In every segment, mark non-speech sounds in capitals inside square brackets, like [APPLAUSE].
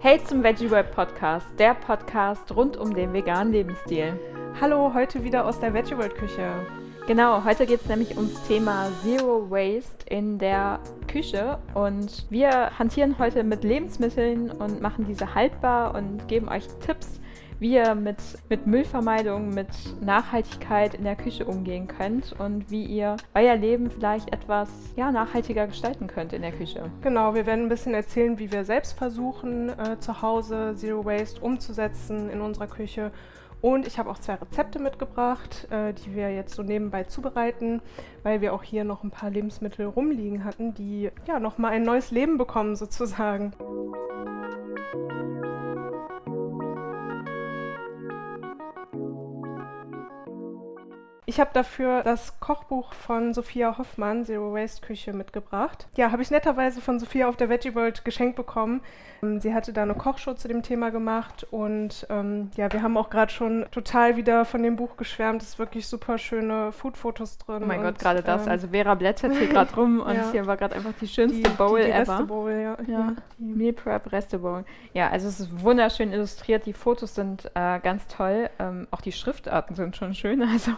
Hey zum Veggie World Podcast, der Podcast rund um den veganen Lebensstil. Hallo, heute wieder aus der Veggie World Küche. Genau, heute geht es nämlich ums Thema Zero Waste in der Küche und wir hantieren heute mit Lebensmitteln und machen diese haltbar und geben euch Tipps, wie ihr mit, mit Müllvermeidung, mit Nachhaltigkeit in der Küche umgehen könnt und wie ihr euer Leben vielleicht etwas ja, nachhaltiger gestalten könnt in der Küche. Genau, wir werden ein bisschen erzählen, wie wir selbst versuchen, äh, zu Hause Zero Waste umzusetzen in unserer Küche. Und ich habe auch zwei Rezepte mitgebracht, äh, die wir jetzt so nebenbei zubereiten, weil wir auch hier noch ein paar Lebensmittel rumliegen hatten, die ja nochmal ein neues Leben bekommen sozusagen. Ich habe dafür das Kochbuch von Sophia Hoffmann, Zero Waste Küche, mitgebracht. Ja, habe ich netterweise von Sophia auf der Veggie World geschenkt bekommen. Ähm, sie hatte da eine Kochshow zu dem Thema gemacht und ähm, ja, wir haben auch gerade schon total wieder von dem Buch geschwärmt. Es ist wirklich super schöne Food-Fotos drin. Oh mein und, Gott, gerade das. Ähm, also Vera blättert hier gerade rum [LAUGHS] und ja. hier war gerade einfach die schönste die, Bowl die, die ever. Bowl, ja. ja. Meal Prep Reste Bowl. Ja, also es ist wunderschön illustriert. Die Fotos sind äh, ganz toll. Ähm, auch die Schriftarten sind schon schön. [LAUGHS] Also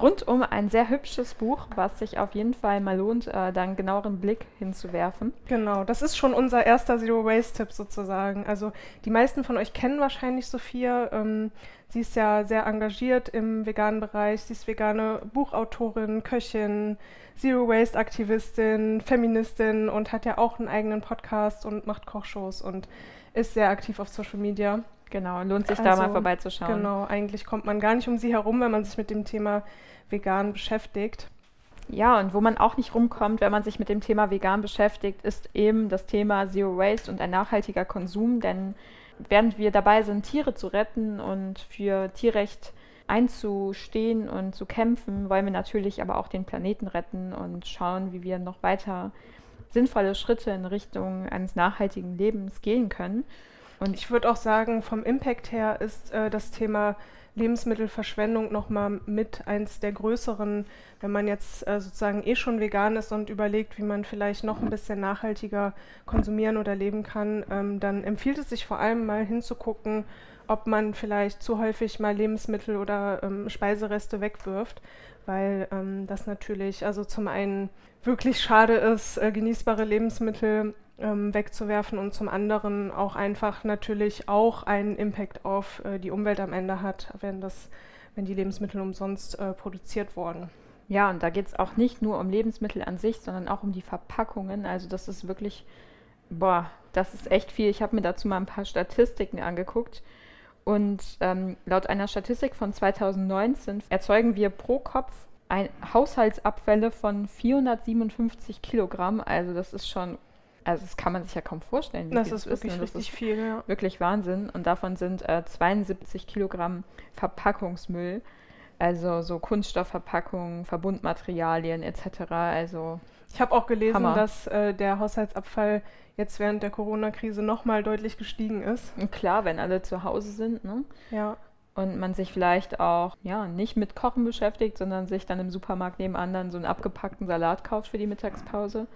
rundum ein sehr hübsches Buch, was sich auf jeden Fall mal lohnt, äh, da einen genaueren Blick hinzuwerfen. Genau, das ist schon unser erster Zero Waste Tipp sozusagen. Also die meisten von euch kennen wahrscheinlich Sophia. Ähm, sie ist ja sehr engagiert im veganen Bereich. Sie ist vegane Buchautorin, Köchin, Zero Waste Aktivistin, Feministin und hat ja auch einen eigenen Podcast und macht Kochshows und ist sehr aktiv auf Social Media. Genau, lohnt sich also, da mal also, vorbeizuschauen. Genau, eigentlich kommt man gar nicht um sie herum, wenn man sich mit dem Thema vegan beschäftigt. Ja, und wo man auch nicht rumkommt, wenn man sich mit dem Thema vegan beschäftigt, ist eben das Thema Zero Waste und ein nachhaltiger Konsum. Denn während wir dabei sind, Tiere zu retten und für Tierrecht einzustehen und zu kämpfen, wollen wir natürlich aber auch den Planeten retten und schauen, wie wir noch weiter sinnvolle Schritte in Richtung eines nachhaltigen Lebens gehen können. Und ich würde auch sagen, vom Impact her ist äh, das Thema Lebensmittelverschwendung nochmal mit eins der größeren, wenn man jetzt äh, sozusagen eh schon vegan ist und überlegt, wie man vielleicht noch ein bisschen nachhaltiger konsumieren oder leben kann, ähm, dann empfiehlt es sich vor allem mal hinzugucken, ob man vielleicht zu häufig mal Lebensmittel oder ähm, Speisereste wegwirft, weil ähm, das natürlich also zum einen wirklich schade ist, äh, genießbare Lebensmittel ähm, wegzuwerfen und zum anderen auch einfach natürlich auch einen Impact auf äh, die Umwelt am Ende hat, wenn, das, wenn die Lebensmittel umsonst äh, produziert wurden. Ja, und da geht es auch nicht nur um Lebensmittel an sich, sondern auch um die Verpackungen. Also das ist wirklich, boah, das ist echt viel. Ich habe mir dazu mal ein paar Statistiken angeguckt. Und ähm, laut einer Statistik von 2019 erzeugen wir pro Kopf ein Haushaltsabfälle von 457 Kilogramm. Also das ist schon also das kann man sich ja kaum vorstellen. das ist wirklich ist, richtig viel, ja. Wirklich Wahnsinn. Und davon sind äh, 72 Kilogramm Verpackungsmüll, also so Kunststoffverpackungen, Verbundmaterialien etc. Also ich habe auch gelesen, Hammer. dass äh, der Haushaltsabfall jetzt während der Corona-Krise nochmal deutlich gestiegen ist. Und klar, wenn alle zu Hause sind, ne? Ja. Und man sich vielleicht auch ja, nicht mit Kochen beschäftigt, sondern sich dann im Supermarkt nebenan dann so einen abgepackten Salat kauft für die Mittagspause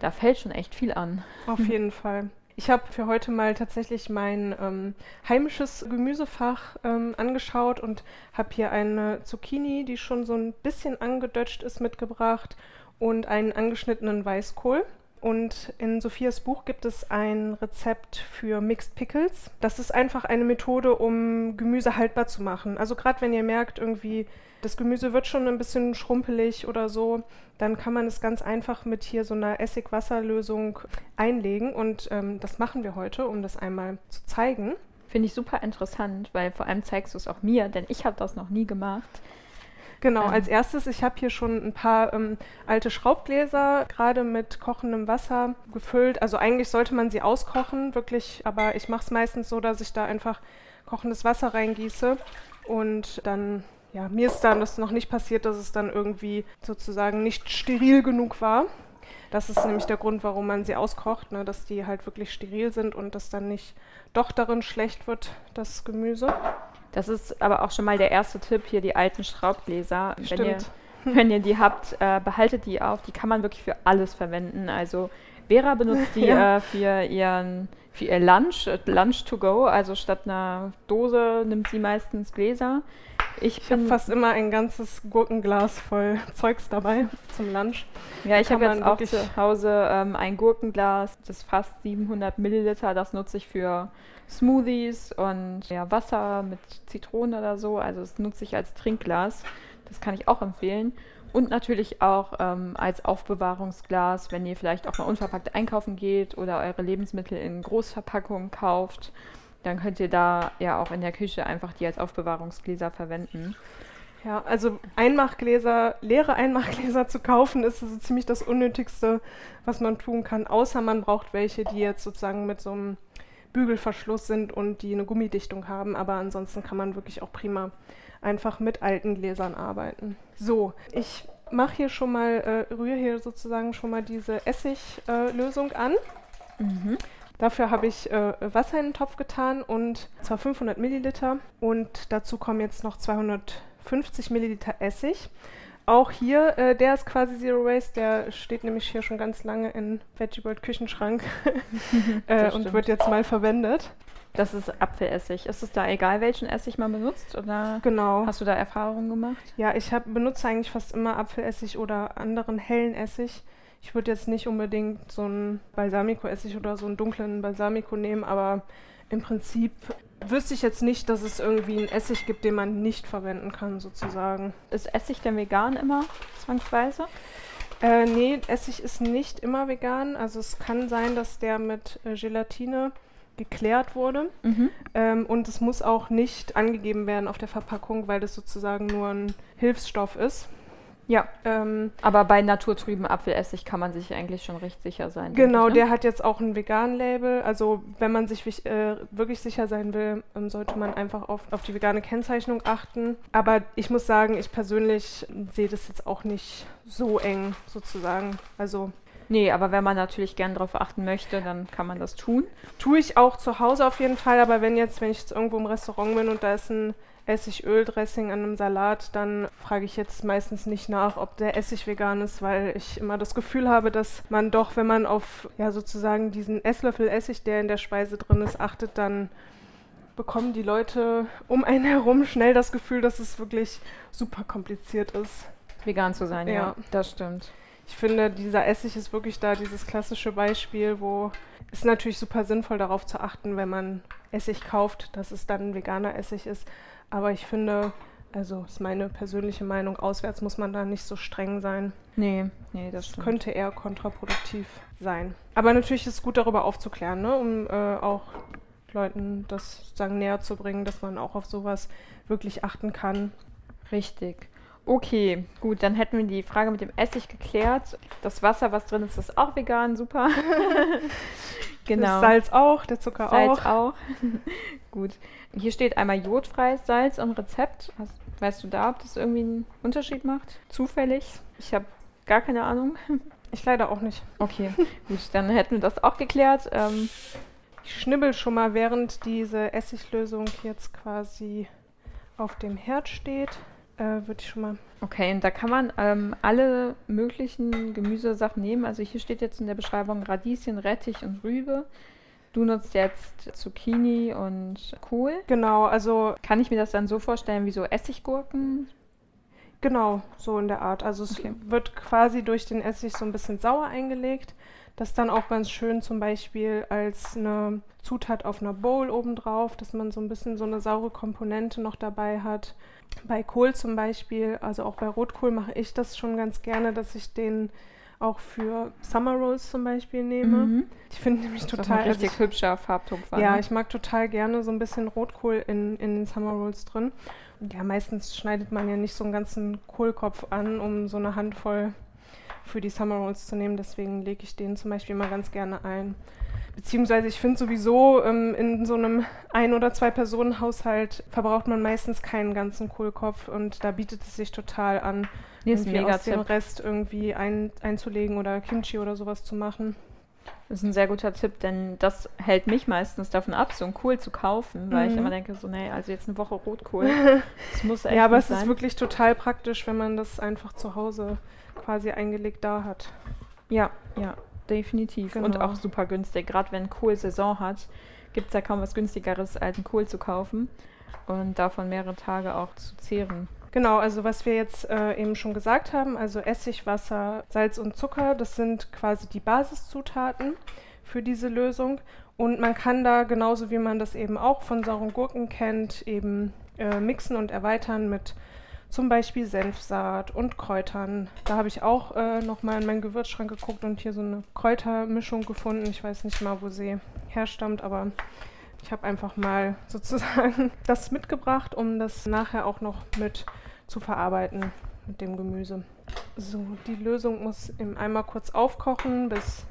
da fällt schon echt viel an. Auf [LAUGHS] jeden Fall. Ich habe für heute mal tatsächlich mein ähm, heimisches Gemüsefach ähm, angeschaut und habe hier eine Zucchini, die schon so ein bisschen angedötscht ist, mitgebracht und einen angeschnittenen Weißkohl. Und in Sophias Buch gibt es ein Rezept für Mixed Pickles. Das ist einfach eine Methode, um Gemüse haltbar zu machen. Also gerade wenn ihr merkt, irgendwie das Gemüse wird schon ein bisschen schrumpelig oder so, dann kann man es ganz einfach mit hier so einer Essigwasserlösung einlegen. Und ähm, das machen wir heute, um das einmal zu zeigen. Finde ich super interessant, weil vor allem zeigst du es auch mir, denn ich habe das noch nie gemacht. Genau, ähm. als erstes, ich habe hier schon ein paar ähm, alte Schraubgläser gerade mit kochendem Wasser gefüllt. Also eigentlich sollte man sie auskochen, wirklich, aber ich mache es meistens so, dass ich da einfach kochendes Wasser reingieße und dann, ja, mir ist dann das noch nicht passiert, dass es dann irgendwie sozusagen nicht steril genug war. Das ist nämlich der Grund, warum man sie auskocht, ne, dass die halt wirklich steril sind und dass dann nicht doch darin schlecht wird, das Gemüse. Das ist aber auch schon mal der erste Tipp hier, die alten Schraubgläser. Stimmt. Wenn ihr, [LAUGHS] wenn ihr die habt, äh, behaltet die auf. Die kann man wirklich für alles verwenden. Also Vera benutzt die [LAUGHS] ja. äh, für, ihren, für ihr Lunch, äh, Lunch to go, also statt einer Dose nimmt sie meistens Gläser. Ich, ich habe fast immer ein ganzes Gurkenglas voll [LAUGHS] Zeugs dabei zum Lunch. Ja, ich habe jetzt auch zu Hause ähm, ein Gurkenglas, das fast 700 Milliliter. Das nutze ich für Smoothies und ja, Wasser mit Zitrone oder so. Also das nutze ich als Trinkglas. Das kann ich auch empfehlen. Und natürlich auch ähm, als Aufbewahrungsglas, wenn ihr vielleicht auch mal unverpackt einkaufen geht oder eure Lebensmittel in Großverpackungen kauft, dann könnt ihr da ja auch in der Küche einfach die als Aufbewahrungsgläser verwenden. Ja, also Einmachgläser, leere Einmachgläser zu kaufen, ist so ziemlich das Unnötigste, was man tun kann, außer man braucht welche, die jetzt sozusagen mit so einem Bügelverschluss sind und die eine Gummidichtung haben. Aber ansonsten kann man wirklich auch prima einfach mit alten Gläsern arbeiten. So, ich mache hier schon mal, äh, rühre hier sozusagen schon mal diese Essiglösung äh, an. Mhm. Dafür habe ich äh, Wasser in den Topf getan und zwar 500 Milliliter und dazu kommen jetzt noch 250 Milliliter Essig. Auch hier, äh, der ist quasi Zero Waste, der steht nämlich hier schon ganz lange in Veggie World Küchenschrank [LAUGHS] äh, und wird jetzt mal verwendet. Das ist Apfelessig. Ist es da egal, welchen Essig man benutzt? Oder genau. hast du da Erfahrungen gemacht? Ja, ich hab, benutze eigentlich fast immer Apfelessig oder anderen hellen Essig. Ich würde jetzt nicht unbedingt so einen Balsamico-Essig oder so einen dunklen Balsamico nehmen, aber im Prinzip wüsste ich jetzt nicht, dass es irgendwie einen Essig gibt, den man nicht verwenden kann, sozusagen. Ist Essig denn vegan immer, zwangsweise? Äh, nee, Essig ist nicht immer vegan. Also es kann sein, dass der mit äh, Gelatine geklärt wurde. Mhm. Ähm, und es muss auch nicht angegeben werden auf der Verpackung, weil das sozusagen nur ein Hilfsstoff ist. Ja, ähm, aber bei naturtrüben Apfelessig kann man sich eigentlich schon recht sicher sein. Genau, ich, ne? der hat jetzt auch ein Vegan-Label. Also wenn man sich äh, wirklich sicher sein will, ähm, sollte man einfach auf, auf die vegane Kennzeichnung achten. Aber ich muss sagen, ich persönlich sehe das jetzt auch nicht so eng sozusagen. Also Nee, aber wenn man natürlich gern darauf achten möchte, dann kann man das tun. Tue ich auch zu Hause auf jeden Fall, aber wenn jetzt, wenn ich jetzt irgendwo im Restaurant bin und da ist ein Essigöldressing an einem Salat, dann frage ich jetzt meistens nicht nach, ob der Essig vegan ist, weil ich immer das Gefühl habe, dass man doch, wenn man auf ja sozusagen diesen Esslöffel Essig, der in der Speise drin ist, achtet, dann bekommen die Leute um einen herum schnell das Gefühl, dass es wirklich super kompliziert ist. Vegan zu sein, ja, ja das stimmt. Ich finde, dieser Essig ist wirklich da dieses klassische Beispiel, wo es natürlich super sinnvoll darauf zu achten, wenn man Essig kauft, dass es dann veganer Essig ist. Aber ich finde, also ist meine persönliche Meinung, auswärts muss man da nicht so streng sein. Nee, nee, das, das könnte eher kontraproduktiv sein. Aber natürlich ist es gut, darüber aufzuklären, ne? um äh, auch Leuten das sozusagen näher zu bringen, dass man auch auf sowas wirklich achten kann. Richtig. Okay, gut, dann hätten wir die Frage mit dem Essig geklärt. Das Wasser, was drin ist, ist auch vegan, super. [LAUGHS] genau. Das Salz auch, der Zucker Salz auch. auch. [LAUGHS] gut. Hier steht einmal jodfreies Salz im Rezept. Was, weißt du da, ob das irgendwie einen Unterschied macht? Zufällig? Ich habe gar keine Ahnung. [LAUGHS] Ich leider auch nicht. Okay, gut, dann hätten wir das auch geklärt. Ähm, ich schnibbel schon mal, während diese Essiglösung jetzt quasi auf dem Herd steht äh, würde ich schon mal. Okay, und da kann man ähm, alle möglichen Gemüsesachen nehmen. Also hier steht jetzt in der Beschreibung Radieschen, Rettich und Rübe. Du nutzt jetzt Zucchini und Kohl. Genau, also. Kann ich mir das dann so vorstellen wie so Essiggurken? Genau, so in der Art. Also es okay. wird quasi durch den Essig so ein bisschen sauer eingelegt. Das ist dann auch ganz schön zum Beispiel als eine Zutat auf einer Bowl obendrauf, dass man so ein bisschen so eine saure Komponente noch dabei hat. Bei Kohl zum Beispiel, also auch bei Rotkohl mache ich das schon ganz gerne, dass ich den auch für Summer Rolls zum Beispiel nehme. Mhm. Ich finde nämlich das total. Ist ein richtig also hübscher Farbton. Ja, ne? ich mag total gerne so ein bisschen Rotkohl in, in den Summer Rolls drin. Und ja, meistens schneidet man ja nicht so einen ganzen Kohlkopf an, um so eine Handvoll für die Summer Rolls zu nehmen. Deswegen lege ich den zum Beispiel mal ganz gerne ein. Beziehungsweise ich finde sowieso, ähm, in so einem Ein- oder Zwei-Personen-Haushalt verbraucht man meistens keinen ganzen Kohlkopf und da bietet es sich total an, irgendwie aus dem Rest irgendwie ein, einzulegen oder Kimchi oder sowas zu machen. Das ist ein sehr guter Tipp, denn das hält mich meistens davon ab, so einen Kohl zu kaufen, weil mhm. ich immer denke, so, nee, also jetzt eine Woche Rotkohl. [LAUGHS] Das muss echt Ja, aber es sein. ist wirklich total praktisch, wenn man das einfach zu Hause quasi eingelegt da hat. Ja, ja. Definitiv. Genau. Und auch super günstig. Gerade wenn Kohl Saison hat, gibt es ja kaum was günstigeres, als einen Kohl zu kaufen und davon mehrere Tage auch zu zehren. Genau, also was wir jetzt äh, eben schon gesagt haben, also Essig, Wasser, Salz und Zucker, das sind quasi die Basiszutaten für diese Lösung. Und man kann da genauso wie man das eben auch von sauren Gurken kennt, eben äh, mixen und erweitern mit zum Beispiel Senfsaat und Kräutern. Da habe ich auch äh, nochmal in meinen Gewürzschrank geguckt und hier so eine Kräutermischung gefunden. Ich weiß nicht mal, wo sie herstammt, aber ich habe einfach mal [LAUGHS] sozusagen das mitgebracht, um das nachher auch noch mit zu verarbeiten mit dem Gemüse. So, die Lösung muss im Eimer kurz aufkochen, bis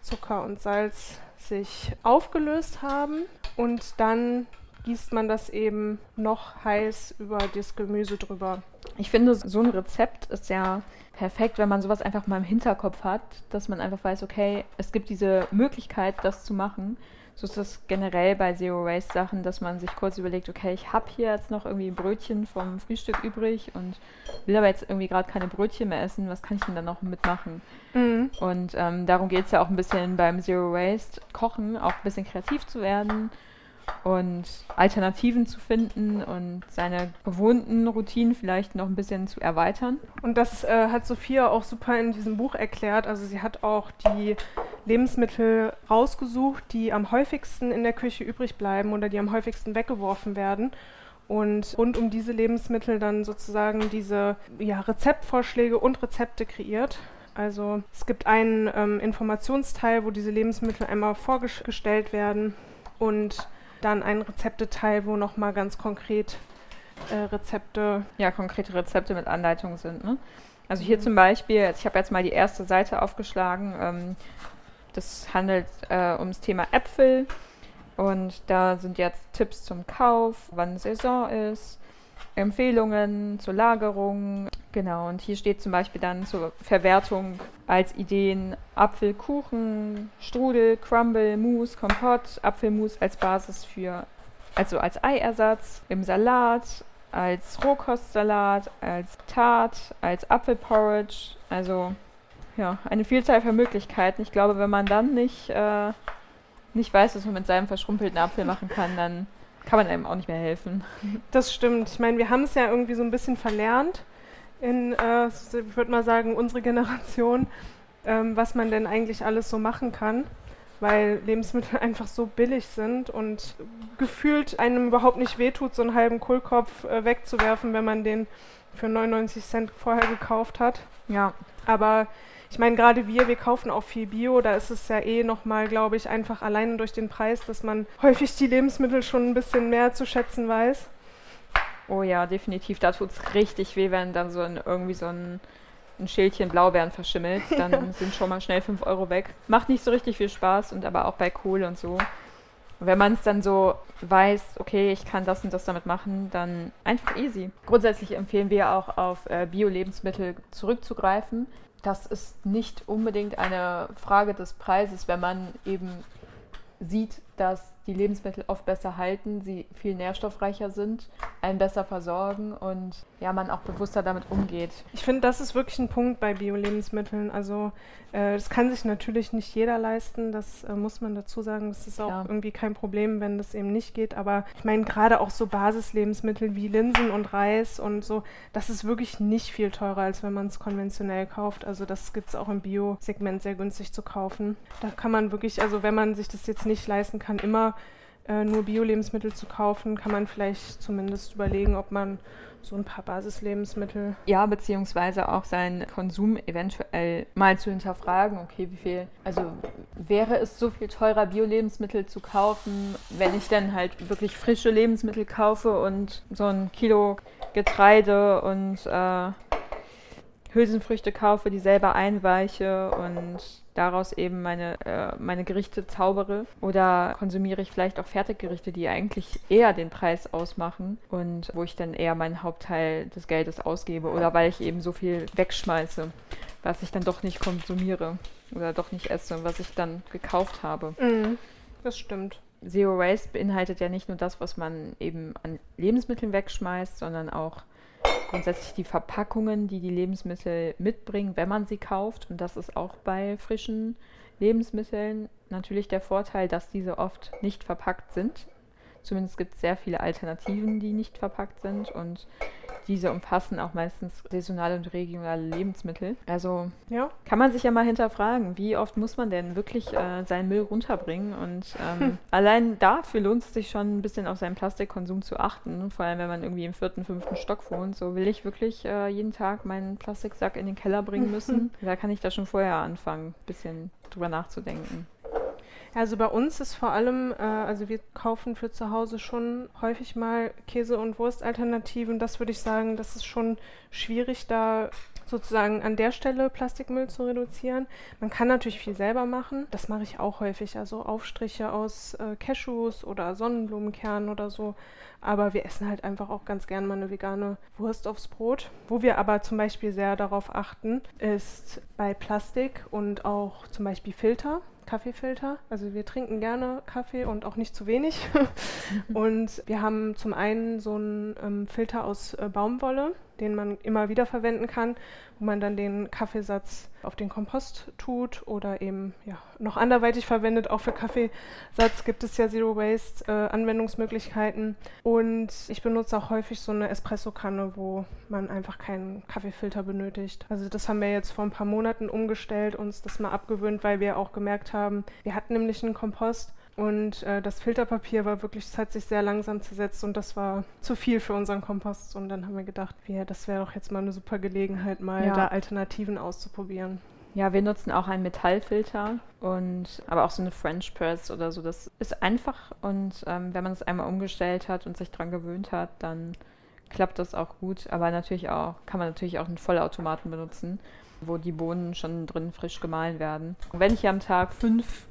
Zucker und Salz sich aufgelöst haben und dann gießt man das eben noch heiß über das Gemüse drüber. Ich finde, so ein Rezept ist ja perfekt, wenn man sowas einfach mal im Hinterkopf hat, dass man einfach weiß, okay, es gibt diese Möglichkeit, das zu machen. So ist das generell bei Zero Waste Sachen, dass man sich kurz überlegt, okay, ich habe hier jetzt noch irgendwie Brötchen vom Frühstück übrig und will aber jetzt irgendwie gerade keine Brötchen mehr essen, was kann ich denn dann noch mitmachen? Mhm. Und ähm, darum geht es ja auch ein bisschen beim Zero Waste Kochen, auch ein bisschen kreativ zu werden und Alternativen zu finden und seine gewohnten Routinen vielleicht noch ein bisschen zu erweitern. Und das äh, hat Sophia auch super in diesem Buch erklärt. Also sie hat auch die Lebensmittel rausgesucht, die am häufigsten in der Küche übrig bleiben oder die am häufigsten weggeworfen werden. Und rund um diese Lebensmittel dann sozusagen diese ja, Rezeptvorschläge und Rezepte kreiert. Also es gibt einen ähm, Informationsteil, wo diese Lebensmittel einmal vorgestellt werden und dann ein Rezepteteil, wo nochmal ganz konkret äh, Rezepte. Ja, konkrete Rezepte mit Anleitungen sind. Ne? Also hier mhm. zum Beispiel, ich habe jetzt mal die erste Seite aufgeschlagen. Ähm, das handelt äh, ums Thema Äpfel. Und da sind jetzt Tipps zum Kauf, wann Saison ist, Empfehlungen zur Lagerung. Genau, und hier steht zum Beispiel dann zur Verwertung als Ideen Apfelkuchen, Strudel, Crumble, Mousse, Kompott, Apfelmus als Basis für, also als Eiersatz, im Salat, als Rohkostsalat, als Tart, als Apfelporridge. Also ja, eine Vielzahl von Möglichkeiten. Ich glaube, wenn man dann nicht, äh, nicht weiß, was man mit seinem verschrumpelten Apfel machen kann, dann kann man einem auch nicht mehr helfen. Das stimmt. Ich meine, wir haben es ja irgendwie so ein bisschen verlernt in, äh, ich würde mal sagen, unsere Generation, ähm, was man denn eigentlich alles so machen kann, weil Lebensmittel [LAUGHS] einfach so billig sind und gefühlt einem überhaupt nicht wehtut, so einen halben Kohlkopf äh, wegzuwerfen, wenn man den für 99 Cent vorher gekauft hat. Ja. Aber ich meine, gerade wir, wir kaufen auch viel Bio, da ist es ja eh nochmal, glaube ich, einfach alleine durch den Preis, dass man häufig die Lebensmittel schon ein bisschen mehr zu schätzen weiß. Oh ja, definitiv. Da tut es richtig weh, wenn dann so ein, irgendwie so ein, ein Schälchen Blaubeeren verschimmelt. Dann ja. [LAUGHS] sind schon mal schnell 5 Euro weg. Macht nicht so richtig viel Spaß und aber auch bei Kohle und so. wenn man es dann so weiß, okay, ich kann das und das damit machen, dann einfach easy. Grundsätzlich empfehlen wir auch auf äh, Bio-Lebensmittel zurückzugreifen das ist nicht unbedingt eine Frage des Preises, wenn man eben sieht, dass die Lebensmittel oft besser halten, sie viel nährstoffreicher sind, einen besser versorgen und ja, man auch bewusster damit umgeht. Ich finde, das ist wirklich ein Punkt bei Bio-Lebensmitteln. Also äh, das kann sich natürlich nicht jeder leisten, das äh, muss man dazu sagen. Das ist auch ja. irgendwie kein Problem, wenn das eben nicht geht. Aber ich meine, gerade auch so Basislebensmittel wie Linsen und Reis und so, das ist wirklich nicht viel teurer, als wenn man es konventionell kauft. Also das gibt es auch im Bio-Segment sehr günstig zu kaufen. Da kann man wirklich, also wenn man sich das jetzt nicht leisten kann, immer äh, nur Bio-Lebensmittel zu kaufen, kann man vielleicht zumindest überlegen, ob man so ein paar Basislebensmittel. Ja, beziehungsweise auch seinen Konsum eventuell mal zu hinterfragen. Okay, wie viel, also wäre es so viel teurer, Bio-Lebensmittel zu kaufen, wenn ich dann halt wirklich frische Lebensmittel kaufe und so ein Kilo Getreide und äh, Hülsenfrüchte kaufe, die selber einweiche und daraus eben meine, äh, meine Gerichte zaubere? Oder konsumiere ich vielleicht auch Fertiggerichte, die eigentlich eher den Preis ausmachen und wo ich dann eher meinen Hauptteil des Geldes ausgebe oder weil ich eben so viel wegschmeiße, was ich dann doch nicht konsumiere oder doch nicht esse, was ich dann gekauft habe? Mm, das stimmt. Zero Waste beinhaltet ja nicht nur das, was man eben an Lebensmitteln wegschmeißt, sondern auch grundsätzlich die Verpackungen, die die Lebensmittel mitbringen, wenn man sie kauft. Und das ist auch bei frischen Lebensmitteln natürlich der Vorteil, dass diese oft nicht verpackt sind. Zumindest gibt es sehr viele Alternativen, die nicht verpackt sind und diese umfassen auch meistens saisonale und regionale Lebensmittel. Also ja. kann man sich ja mal hinterfragen, wie oft muss man denn wirklich äh, seinen Müll runterbringen? Und ähm, hm. [LAUGHS] allein dafür lohnt es sich schon ein bisschen auf seinen Plastikkonsum zu achten. Vor allem, wenn man irgendwie im vierten, fünften Stock wohnt. So will ich wirklich äh, jeden Tag meinen Plastiksack in den Keller bringen müssen. [LAUGHS] da kann ich da schon vorher anfangen, ein bisschen drüber nachzudenken. Also bei uns ist vor allem, äh, also wir kaufen für zu Hause schon häufig mal Käse- und Wurstalternativen. Das würde ich sagen, das ist schon schwierig, da sozusagen an der Stelle Plastikmüll zu reduzieren. Man kann natürlich viel selber machen. Das mache ich auch häufig. Also Aufstriche aus äh, Cashews oder Sonnenblumenkernen oder so. Aber wir essen halt einfach auch ganz gern mal eine vegane Wurst aufs Brot. Wo wir aber zum Beispiel sehr darauf achten, ist bei Plastik und auch zum Beispiel Filter. Kaffeefilter. Also wir trinken gerne Kaffee und auch nicht zu wenig. [LAUGHS] [LAUGHS] und wir haben zum einen so einen ähm, Filter aus äh, Baumwolle, den man immer wieder verwenden kann, wo man dann den Kaffeesatz auf den Kompost tut oder eben ja, noch anderweitig verwendet. Auch für Kaffeesatz gibt es ja Zero Waste äh, Anwendungsmöglichkeiten. Und ich benutze auch häufig so eine Espresso-Kanne, wo man einfach keinen Kaffeefilter benötigt. Also das haben wir jetzt vor ein paar Monaten umgestellt, uns das mal abgewöhnt, weil wir auch gemerkt haben, wir hatten nämlich einen Kompost und äh, das Filterpapier war wirklich, es hat sich sehr langsam zersetzt und das war zu viel für unseren Kompost. Und dann haben wir gedacht, wir, das wäre doch jetzt mal eine super Gelegenheit, mal ja. da Alternativen auszuprobieren. Ja, wir nutzen auch einen Metallfilter und aber auch so eine French Press oder so. Das ist einfach und ähm, wenn man es einmal umgestellt hat und sich dran gewöhnt hat, dann klappt das auch gut. Aber natürlich auch, kann man natürlich auch einen Vollautomaten benutzen, wo die Bohnen schon drin frisch gemahlen werden. Wenn ich am Tag fünf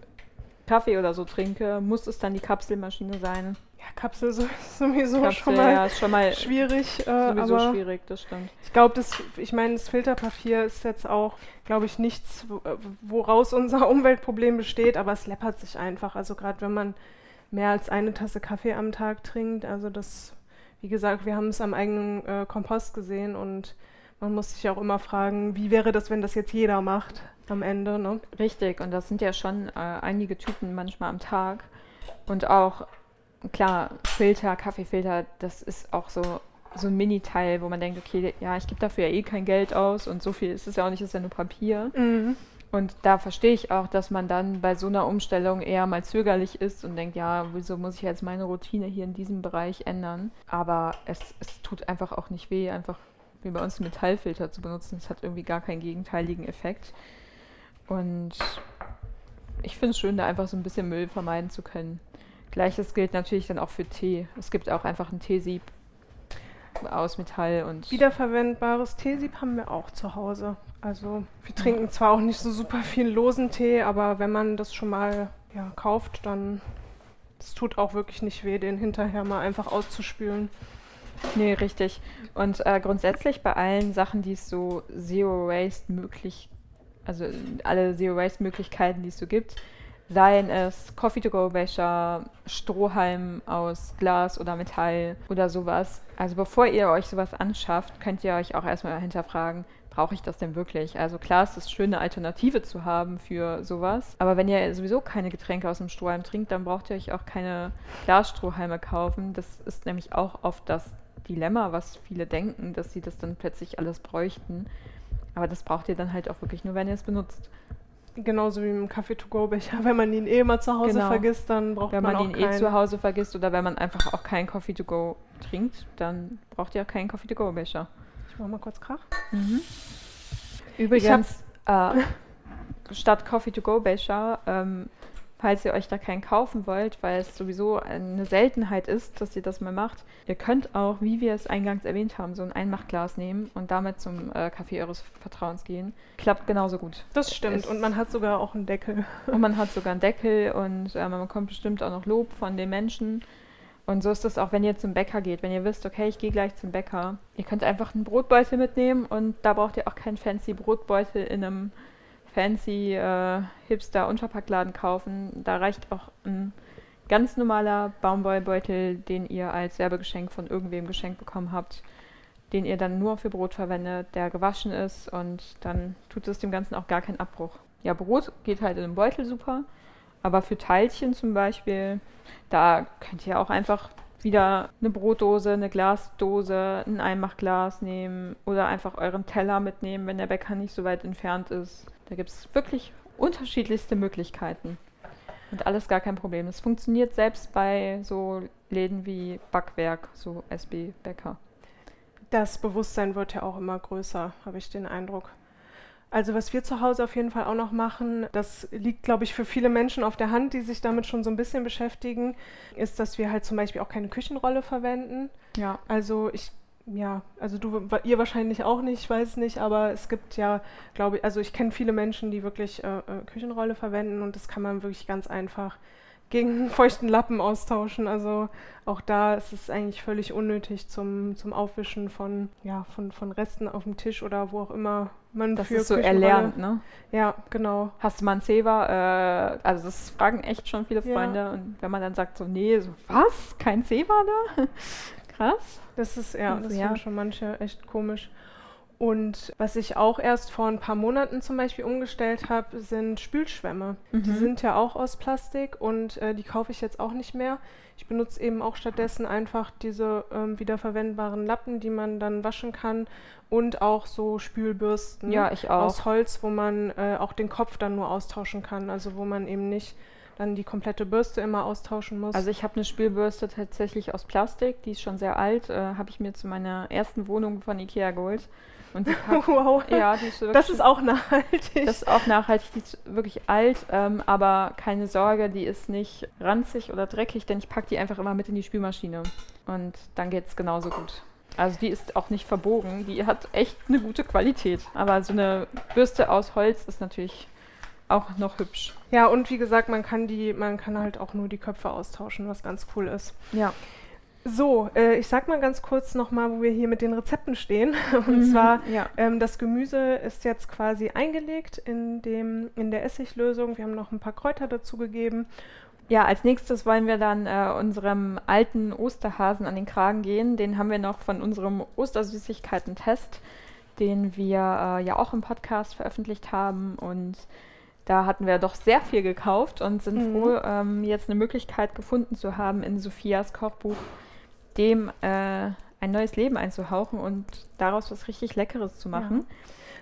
Kaffee oder so trinke, muss es dann die Kapselmaschine sein. Ja, Kapsel ist [LAUGHS] sowieso Kapsel, schon, mal ja, schon mal schwierig. Äh, sowieso aber schwierig, das stimmt. Ich glaube, das, ich meine, das Filterpapier ist jetzt auch, glaube ich, nichts, woraus unser [LAUGHS] Umweltproblem besteht, aber es läppert sich einfach. Also gerade wenn man mehr als eine Tasse Kaffee am Tag trinkt, also das, wie gesagt, wir haben es am eigenen äh, Kompost gesehen und man muss sich auch immer fragen, wie wäre das, wenn das jetzt jeder macht am Ende, ne? Richtig, und das sind ja schon äh, einige Typen manchmal am Tag. Und auch, klar, Filter, Kaffeefilter, das ist auch so, so ein Mini-Teil, wo man denkt, okay, ja, ich gebe dafür ja eh kein Geld aus und so viel ist es ja auch nicht, ist ja nur Papier. Mhm. Und da verstehe ich auch, dass man dann bei so einer Umstellung eher mal zögerlich ist und denkt, ja, wieso muss ich jetzt meine Routine hier in diesem Bereich ändern? Aber es, es tut einfach auch nicht weh, einfach wie bei uns Metallfilter zu benutzen. Das hat irgendwie gar keinen gegenteiligen Effekt. Und ich finde es schön, da einfach so ein bisschen Müll vermeiden zu können. Gleiches gilt natürlich dann auch für Tee. Es gibt auch einfach ein Teesieb aus Metall und. Wiederverwendbares Teesieb haben wir auch zu Hause. Also wir trinken zwar auch nicht so super viel losen Tee, aber wenn man das schon mal ja, kauft, dann es tut auch wirklich nicht weh, den hinterher mal einfach auszuspülen. Nee, richtig. Und äh, grundsätzlich bei allen Sachen, die es so Zero Waste möglich also alle Zero-Waste-Möglichkeiten, die es so gibt, seien es Coffee-to-go-Becher, Strohhalm aus Glas oder Metall oder sowas. Also bevor ihr euch sowas anschafft, könnt ihr euch auch erstmal hinterfragen, brauche ich das denn wirklich? Also klar ist es schön, eine Alternative zu haben für sowas, aber wenn ihr sowieso keine Getränke aus dem Strohhalm trinkt, dann braucht ihr euch auch keine Glasstrohhalme kaufen. Das ist nämlich auch oft das Dilemma, was viele denken, dass sie das dann plötzlich alles bräuchten. Aber das braucht ihr dann halt auch wirklich nur, wenn ihr es benutzt. Genauso wie im Kaffee-to-go-Becher. [LAUGHS] Wenn man ihn eh mal zu Hause genau. vergisst, dann braucht wenn man, man ihn eh keinen. eh zu Hause vergisst oder wenn man einfach auch keinen Coffee-to-go trinkt, dann braucht ihr auch keinen Coffee-to-go-Becher. Ich mach mal kurz Krach. Mhm. Übrigens, äh, [LAUGHS] statt Coffee-to-go-Becher ähm, falls ihr euch da keinen kaufen wollt, weil es sowieso eine Seltenheit ist, dass ihr das mal macht. Ihr könnt auch, wie wir es eingangs erwähnt haben, so ein Einmachglas nehmen und damit zum äh, Kaffee eures Vertrauens gehen. Klappt genauso gut. Das stimmt. Es und man hat sogar auch einen Deckel. [LAUGHS] Und man hat sogar einen Deckel und äh, man bekommt bestimmt auch noch Lob von den Menschen. Und so ist es auch, wenn ihr zum Bäcker geht. Wenn ihr wisst, okay, ich gehe gleich zum Bäcker. Ihr könnt einfach einen Brotbeutel mitnehmen und da braucht ihr auch keinen fancy Brotbeutel in einem fancy äh, Hipster-Unverpacktladen kaufen. Da reicht auch ein ganz normaler Baumwollbeutel, den ihr als Werbegeschenk von irgendwem geschenkt bekommen habt, den ihr dann nur für Brot verwendet, der gewaschen ist und dann tut es dem Ganzen auch gar keinen Abbruch. ja, Brot geht halt in einem Beutel super. Aber für Teilchen zum Beispiel, da könnt ihr auch einfach wieder eine Brotdose, eine Glasdose, ein Einmachglas nehmen oder einfach euren Teller mitnehmen, wenn der Bäcker nicht so weit entfernt ist. Da gibt es wirklich unterschiedlichste Möglichkeiten. Und alles gar kein Problem. Es funktioniert selbst bei so Läden wie Backwerk, so SB Bäcker. Das Bewusstsein wird ja auch immer größer, habe ich den Eindruck. Also was wir zu Hause auf jeden Fall auch noch machen, das liegt, glaube ich, für viele Menschen auf der Hand, die sich damit schon so ein bisschen beschäftigen, ist, dass wir halt zum Beispiel auch keine Küchenrolle verwenden. Ja. Also ich, ja, also du, ihr wahrscheinlich auch nicht, ich weiß nicht, aber es gibt ja, glaube ich, also ich kenne viele Menschen, die wirklich äh, äh Küchenrolle verwenden und das kann man wirklich ganz einfach gegen einen [LAUGHS] feuchten Lappen austauschen. Also auch da ist es eigentlich völlig unnötig zum, zum Aufwischen von, ja, von, von Resten auf dem Tisch oder wo auch immer man das für ist so erlernt, ne? Ja, genau. Hast du mal ein Zewa? Äh, also das fragen echt schon viele Freunde. Ja. Und wenn man dann sagt so, nee, so, was? Kein Zewa da? [LAUGHS] Krass. Das ist, ja, also, das ja. schon manche echt komisch. Und was ich auch erst vor ein paar Monaten zum Beispiel umgestellt habe, sind Spülschwämme. Mhm. Die sind ja auch aus Plastik und äh, die kaufe ich jetzt auch nicht mehr. Ich benutze eben auch stattdessen einfach diese ähm, wiederverwendbaren Lappen, die man dann waschen kann und auch so Spülbürsten ja, aus Holz, wo man äh, auch den Kopf dann nur austauschen kann. Also wo man eben nicht dann die komplette Bürste immer austauschen muss. Also ich habe eine Spülbürste tatsächlich aus Plastik, die ist schon sehr alt, äh, habe ich mir zu meiner ersten Wohnung von Ikea geholt. Und die [LAUGHS] wow. Ja, die ist das ist auch nachhaltig. Das ist auch nachhaltig, die ist wirklich alt, ähm, aber keine Sorge, die ist nicht ranzig oder dreckig, denn ich packe die einfach immer mit in die Spülmaschine. Und dann geht es genauso gut. Also die ist auch nicht verbogen, die hat echt eine gute Qualität. Aber so eine Bürste aus Holz ist natürlich auch noch hübsch. Ja, und wie gesagt, man kann die, man kann halt auch nur die Köpfe austauschen, was ganz cool ist. Ja. So, äh, ich sag mal ganz kurz nochmal, wo wir hier mit den Rezepten stehen. [LAUGHS] Und mhm, zwar, ja. ähm, das Gemüse ist jetzt quasi eingelegt in, dem, in der Essiglösung. Wir haben noch ein paar Kräuter dazugegeben. Ja, als nächstes wollen wir dann äh, unserem alten Osterhasen an den Kragen gehen. Den haben wir noch von unserem Ostersüßigkeiten-Test, den wir äh, ja auch im Podcast veröffentlicht haben. Und da hatten wir doch sehr viel gekauft und sind mhm. froh, ähm, jetzt eine Möglichkeit gefunden zu haben in Sophias Kochbuch dem äh, ein neues Leben einzuhauchen und daraus was richtig Leckeres zu machen. Ja.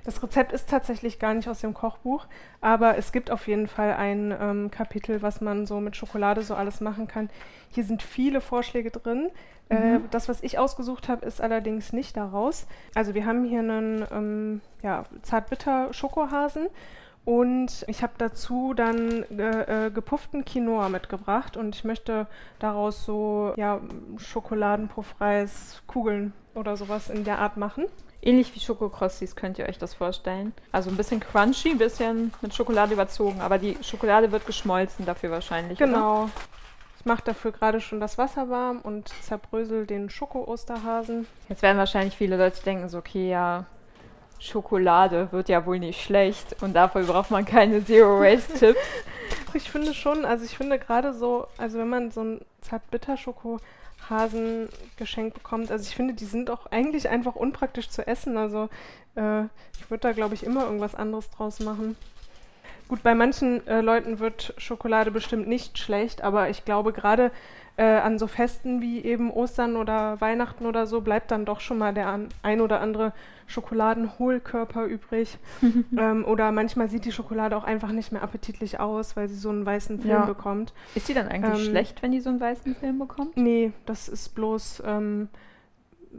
Das Rezept ist tatsächlich gar nicht aus dem Kochbuch, aber es gibt auf jeden Fall ein ähm, Kapitel, was man so mit Schokolade so alles machen kann. Hier sind viele Vorschläge drin. Äh, mhm. Äh, das, was ich ausgesucht habe, ist allerdings nicht daraus. Also wir haben hier einen ähm, ja, Zartbitter-Schokohasen und ich habe dazu dann äh, äh, gepufften Quinoa mitgebracht und ich möchte daraus so ja, Schokoladenpuffreis, Kugeln oder sowas in der Art machen. Ähnlich wie Schokokrossis könnt ihr euch das vorstellen. Also ein bisschen crunchy, ein bisschen mit Schokolade überzogen, aber die Schokolade wird geschmolzen dafür wahrscheinlich. Genau. Oder? Ich mache dafür gerade schon das Wasser warm und zerbrösel den Schoko-Osterhasen. Jetzt werden wahrscheinlich viele Leute denken, so, okay, ja, Schokolade wird ja wohl nicht schlecht und dafür braucht man keine Zero-Waste-Tipps. [LAUGHS] ich finde schon, also ich finde gerade so, also wenn man so ein Zartbitter-Schokohasen geschenkt bekommt, also ich finde, die sind auch eigentlich einfach unpraktisch zu essen. Also äh, ich würde da, glaube ich, immer irgendwas anderes draus machen. Gut, bei manchen äh, Leuten wird Schokolade bestimmt nicht schlecht, aber ich glaube gerade äh, an so Festen wie eben Ostern oder Weihnachten oder so bleibt dann doch schon mal der ein oder andere Schokoladenhohlkörper übrig. [LAUGHS] ähm, oder manchmal sieht die Schokolade auch einfach nicht mehr appetitlich aus, weil sie so einen weißen Film ja. bekommt. Ist sie dann eigentlich ähm, schlecht, wenn die so einen weißen Film bekommt? Nee, das ist bloß, ähm,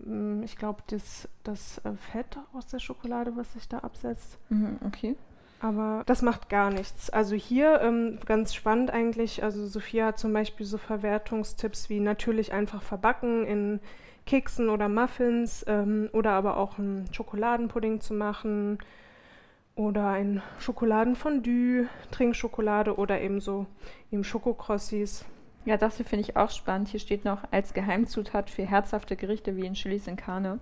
mm, ich glaube, das, das äh, Fett aus der Schokolade, was sich da absetzt. Mhm, okay. Aber das macht gar nichts. Also hier ähm, ganz spannend eigentlich. Also Sophia hat zum Beispiel so Verwertungstipps wie natürlich einfach verbacken in Keksen oder Muffins ähm, oder aber auch einen Schokoladenpudding zu machen oder ein Schokoladenfondue, Trinkschokolade oder eben so eben Schokokrossis. Ja, das hier finde ich auch spannend. Hier steht noch als Geheimzutat für herzhafte Gerichte wie in Chilis in Carne.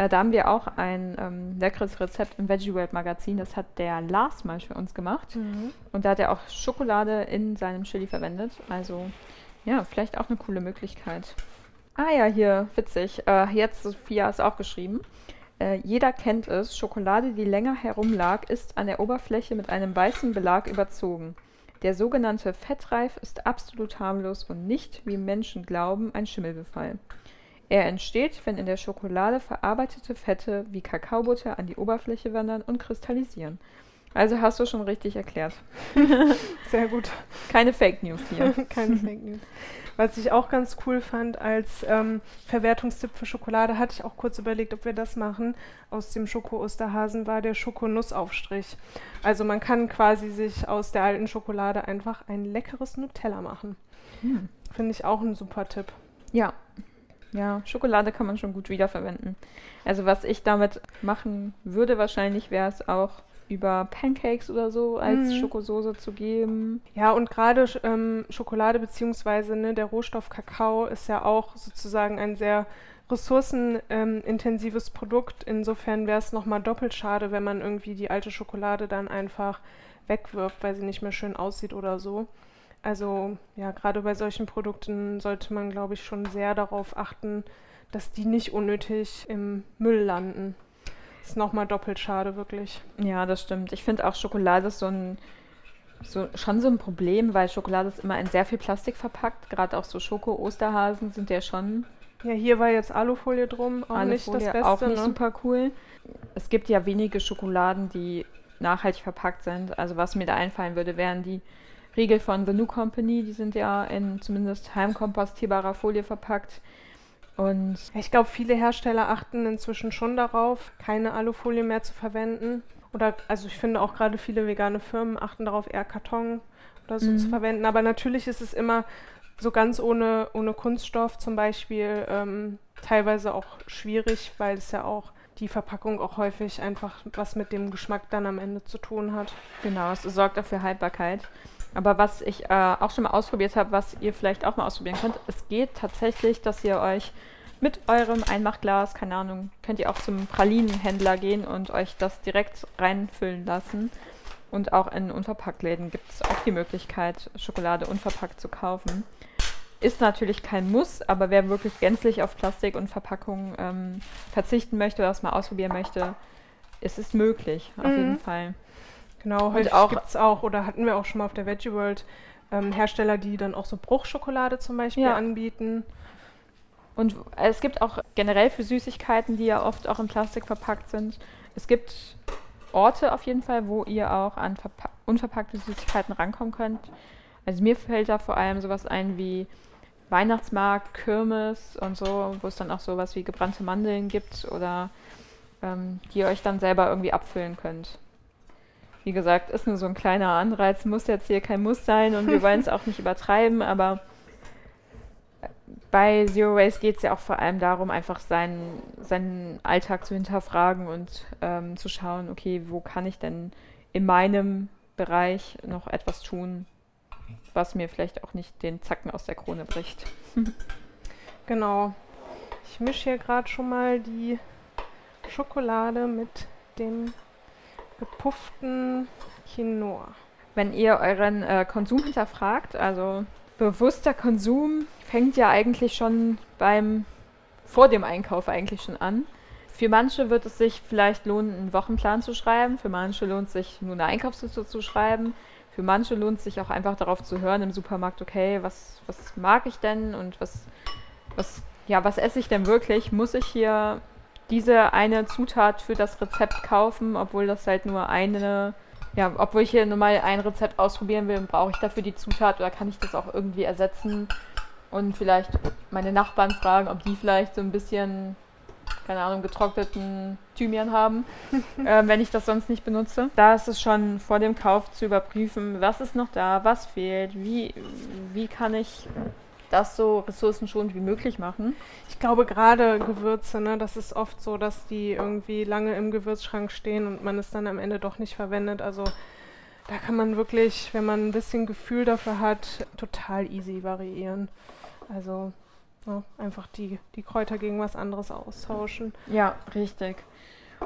Äh, da haben wir auch ein ähm, leckeres Rezept im Veggie World Magazin. Das hat der Lars mal für uns gemacht. Mhm. Und da hat er auch Schokolade in seinem Chili verwendet. Also ja, vielleicht auch eine coole Möglichkeit. Ah ja, hier, witzig. Äh, jetzt, Sophia ist auch geschrieben. Äh, jeder kennt es, Schokolade, die länger herumlag, ist an der Oberfläche mit einem weißen Belag überzogen. Der sogenannte Fettreif ist absolut harmlos und nicht, wie Menschen glauben, ein Schimmelbefall. Er entsteht, wenn in der Schokolade verarbeitete Fette wie Kakaobutter an die Oberfläche wandern und kristallisieren. Also hast du schon richtig erklärt. [LAUGHS] Sehr gut. Keine Fake News hier. [LAUGHS] Keine Fake News. Was ich auch ganz cool fand als ähm, Verwertungstipp für Schokolade, hatte ich auch kurz überlegt, ob wir das machen. Aus dem Schoko-Osterhasen war der Schokonussaufstrich. Also man kann quasi sich aus der alten Schokolade einfach ein leckeres Nutella machen. Hm. Finde ich auch ein super Tipp. Ja. Ja, Schokolade kann man schon gut wiederverwenden. Also was ich damit machen würde wahrscheinlich, wäre es auch über Pancakes oder so als mhm. Schokosoße zu geben. Ja, und gerade ähm, Schokolade beziehungsweise ne, der Rohstoff Kakao ist ja auch sozusagen ein sehr ressourcenintensives ähm, Produkt. Insofern wäre es nochmal doppelt schade, wenn man irgendwie die alte Schokolade dann einfach wegwirft, weil sie nicht mehr schön aussieht oder so. Also ja, gerade bei solchen Produkten sollte man, glaube ich, schon sehr darauf achten, dass die nicht unnötig im Müll landen ist nochmal doppelt schade, wirklich. Ja, das stimmt. Ich finde auch Schokolade ist so ein so, schon so ein Problem, weil Schokolade ist immer in sehr viel Plastik verpackt. Gerade auch so Schoko-Osterhasen sind ja schon. Ja, hier war jetzt Alufolie drum, auch Alufolie, nicht das Beste. Auch nicht ne? super cool. Es gibt ja wenige Schokoladen, die nachhaltig verpackt sind. Also was mir da einfallen würde, wären die Riegel von The New Company. Die sind ja in zumindest heimkompostierbarer Folie verpackt. Und ich glaube, viele Hersteller achten inzwischen schon darauf, keine Alufolie mehr zu verwenden. Oder, also ich finde auch gerade viele vegane Firmen achten darauf, eher Karton oder so mhm. zu verwenden. Aber natürlich ist es immer so ganz ohne, ohne Kunststoff zum Beispiel ähm, teilweise auch schwierig, weil es ja auch die Verpackung auch häufig einfach was mit dem Geschmack dann am Ende zu tun hat. Genau, es sorgt auch für Haltbarkeit. Aber was ich äh, auch schon mal ausprobiert habe, was ihr vielleicht auch mal ausprobieren könnt, es geht tatsächlich, dass ihr euch mit eurem Einmachglas, keine Ahnung, könnt ihr auch zum Pralinenhändler gehen und euch das direkt reinfüllen lassen. Und auch in Unverpacktläden gibt es auch die Möglichkeit, Schokolade unverpackt zu kaufen. Ist natürlich kein Muss, aber wer wirklich gänzlich auf Plastik und Verpackung ähm, verzichten möchte oder das mal ausprobieren möchte, ist es möglich, auf mhm. jeden Fall. Genau, heute auch gibt es auch, oder hatten wir auch schon mal auf der Veggie World, ähm, Hersteller, die dann auch so Bruchschokolade zum Beispiel ja. anbieten. Und es gibt auch generell für Süßigkeiten, die ja oft auch in Plastik verpackt sind, es gibt Orte auf jeden Fall, wo ihr auch an unverpackte Süßigkeiten rankommen könnt. Also mir fällt da vor allem sowas ein wie Weihnachtsmarkt, Kirmes und so, wo es dann auch sowas wie gebrannte Mandeln gibt oder ähm, die ihr euch dann selber irgendwie abfüllen könnt. Wie gesagt, ist nur so ein kleiner Anreiz, muss jetzt hier kein Muss sein und wir wollen es auch nicht [LAUGHS] übertreiben, aber bei Zero Waste geht es ja auch vor allem darum, einfach seinen, seinen Alltag zu hinterfragen und ähm, zu schauen, okay, wo kann ich denn in meinem Bereich noch etwas tun, was mir vielleicht auch nicht den Zacken aus der Krone bricht. [LAUGHS] genau. Ich mische hier gerade schon mal die Schokolade mit dem gepufften Quinoa. Wenn ihr euren äh, Konsum hinterfragt, also bewusster Konsum fängt ja eigentlich schon beim vor dem Einkauf eigentlich schon an. Für manche wird es sich vielleicht lohnen, einen Wochenplan zu schreiben. Für manche lohnt es sich, nur eine Einkaufsliste zu schreiben. Für manche lohnt es sich auch einfach darauf zu hören im Supermarkt, okay, was, was mag ich denn und was, was, ja, was esse ich denn wirklich? Muss ich hier diese eine Zutat für das Rezept kaufen, obwohl das halt nur eine, ja, obwohl ich hier nur mal ein Rezept ausprobieren will, brauche ich dafür die Zutat oder kann ich das auch irgendwie ersetzen und vielleicht meine Nachbarn fragen, ob die vielleicht so ein bisschen, keine Ahnung, getrockneten Thymian haben, [LAUGHS] äh, wenn ich das sonst nicht benutze. Da ist es schon vor dem Kauf zu überprüfen, was ist noch da, was fehlt, wie, wie kann ich das so ressourcenschonend wie möglich machen. Ich glaube gerade Gewürze, ne, das ist oft so, dass die irgendwie lange im Gewürzschrank stehen und man es dann am Ende doch nicht verwendet. Also da kann man wirklich, wenn man ein bisschen Gefühl dafür hat, total easy variieren. Also ja, einfach die, die Kräuter gegen was anderes austauschen. Ja, richtig.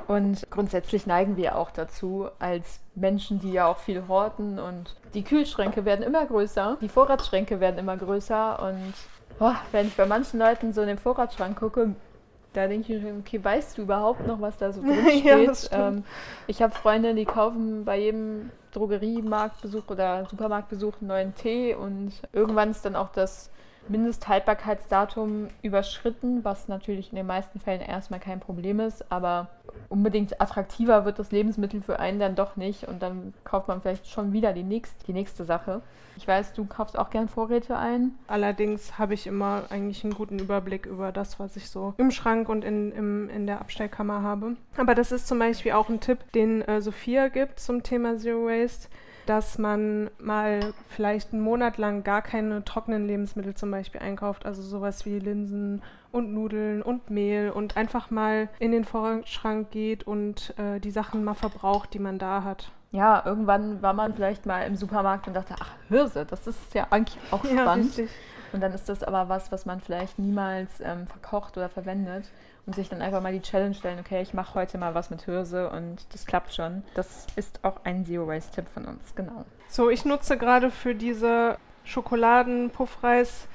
Und grundsätzlich neigen wir auch dazu, als Menschen, die ja auch viel horten und die Kühlschränke werden immer größer, die Vorratsschränke werden immer größer und oh, wenn ich bei manchen Leuten so in den Vorratsschrank gucke, Da denke ich mir, okay, weißt du überhaupt noch, was da so [LAUGHS] drin steht? ja, ähm, ich habe Freunde, die kaufen bei jedem Drogeriemarktbesuch oder Supermarktbesuch einen neuen Tee und irgendwann ist dann auch das Mindesthaltbarkeitsdatum überschritten, was natürlich in den meisten Fällen erstmal kein Problem ist, aber unbedingt attraktiver wird das Lebensmittel für einen dann doch nicht und dann kauft man vielleicht schon wieder die, nächst, die nächste Sache. Ich weiß, du kaufst auch gern Vorräte ein. Allerdings habe ich immer eigentlich einen guten Überblick über das, was ich so im Schrank und in, im, in der Abstellkammer habe. Aber das ist zum Beispiel auch ein Tipp, den äh, Sophia gibt zum Thema Zero Waste dass man mal vielleicht einen Monat lang gar keine trockenen Lebensmittel zum Beispiel einkauft, also sowas wie Linsen und Nudeln und Mehl und einfach mal in den Vorschrank geht und äh, die Sachen mal verbraucht, die man da hat. Ja, irgendwann war man vielleicht mal im Supermarkt und dachte, ach, Hirse, das ist ja eigentlich auch spannend. Ja, und dann ist das aber was, was man vielleicht niemals ähm, verkocht oder verwendet und sich dann einfach mal die Challenge stellen, okay, ich mache heute mal was mit Hirse und das klappt schon. Das ist auch ein Zero-Waste-Tipp von uns, genau. So, ich nutze gerade für diese Schokoladen-Puffreis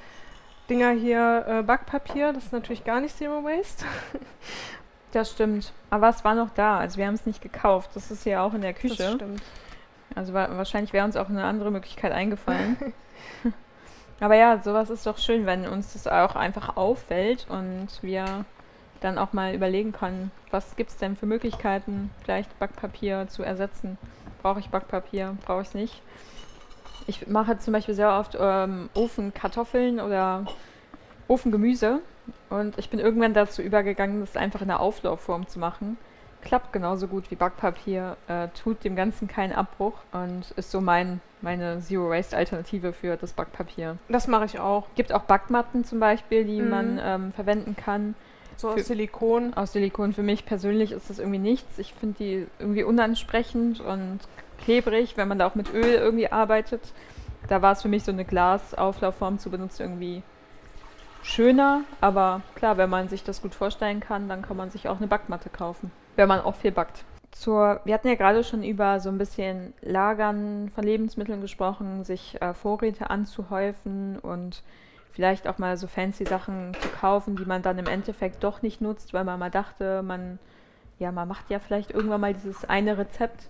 Dinger hier äh, Backpapier. Das ist natürlich gar nicht Zero Waste. [LAUGHS] das stimmt. Aber es war noch da. Also wir haben es nicht gekauft. Das ist ja auch in der Küche. Das stimmt. Also wa wahrscheinlich wäre uns auch eine andere Möglichkeit eingefallen. [LAUGHS] Aber ja, sowas ist doch schön, wenn uns das auch einfach auffällt und wir dann auch mal überlegen können, was gibt es denn für Möglichkeiten, vielleicht Backpapier zu ersetzen. Brauche ich Backpapier? Brauche ich es nicht? Ich mache zum Beispiel sehr oft ähm, Ofenkartoffeln oder Ofengemüse und ich bin irgendwann dazu übergegangen, das einfach in der Auflaufform zu machen. Klappt genauso gut wie Backpapier, äh, tut dem Ganzen keinen Abbruch und ist so mein, meine Zero-Waste-Alternative für das Backpapier. Das mache ich auch. Gibt auch Backmatten zum Beispiel, die mhm. man ähm, verwenden kann. So aus Silikon. Aus Silikon. Für mich persönlich ist das irgendwie nichts. Ich finde die irgendwie unansprechend und klebrig, wenn man da auch mit Öl irgendwie arbeitet. Da war es für mich so eine Glasauflaufform zu benutzen irgendwie schöner. Aber klar, wenn man sich das gut vorstellen kann, dann kann man sich auch eine Backmatte kaufen, wenn man auch viel backt. Zur, wir hatten ja gerade schon über so ein bisschen Lagern von Lebensmitteln gesprochen, sich äh, Vorräte anzuhäufen und vielleicht auch mal so fancy Sachen zu kaufen, die man dann im Endeffekt doch nicht nutzt, weil man mal dachte, man, ja, man macht ja vielleicht irgendwann mal dieses eine Rezept.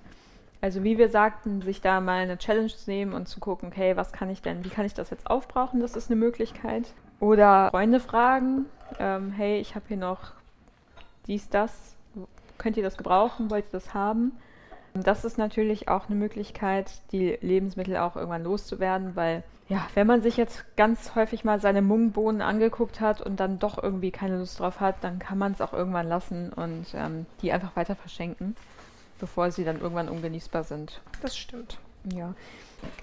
Also wie wir sagten, sich da mal eine Challenge zu nehmen und zu gucken, okay, was kann ich denn, wie kann ich das jetzt aufbrauchen, das ist eine Möglichkeit. Oder Freunde fragen, ähm, hey, ich habe hier noch dies, das, könnt ihr das gebrauchen, wollt ihr das haben? Das ist natürlich auch eine Möglichkeit, die Lebensmittel auch irgendwann loszuwerden, weil ja, wenn man sich jetzt ganz häufig mal seine Mungbohnen angeguckt hat und dann doch irgendwie keine Lust drauf hat, dann kann man es auch irgendwann lassen und ähm, die einfach weiter verschenken, bevor sie dann irgendwann ungenießbar sind. Das stimmt. Ja.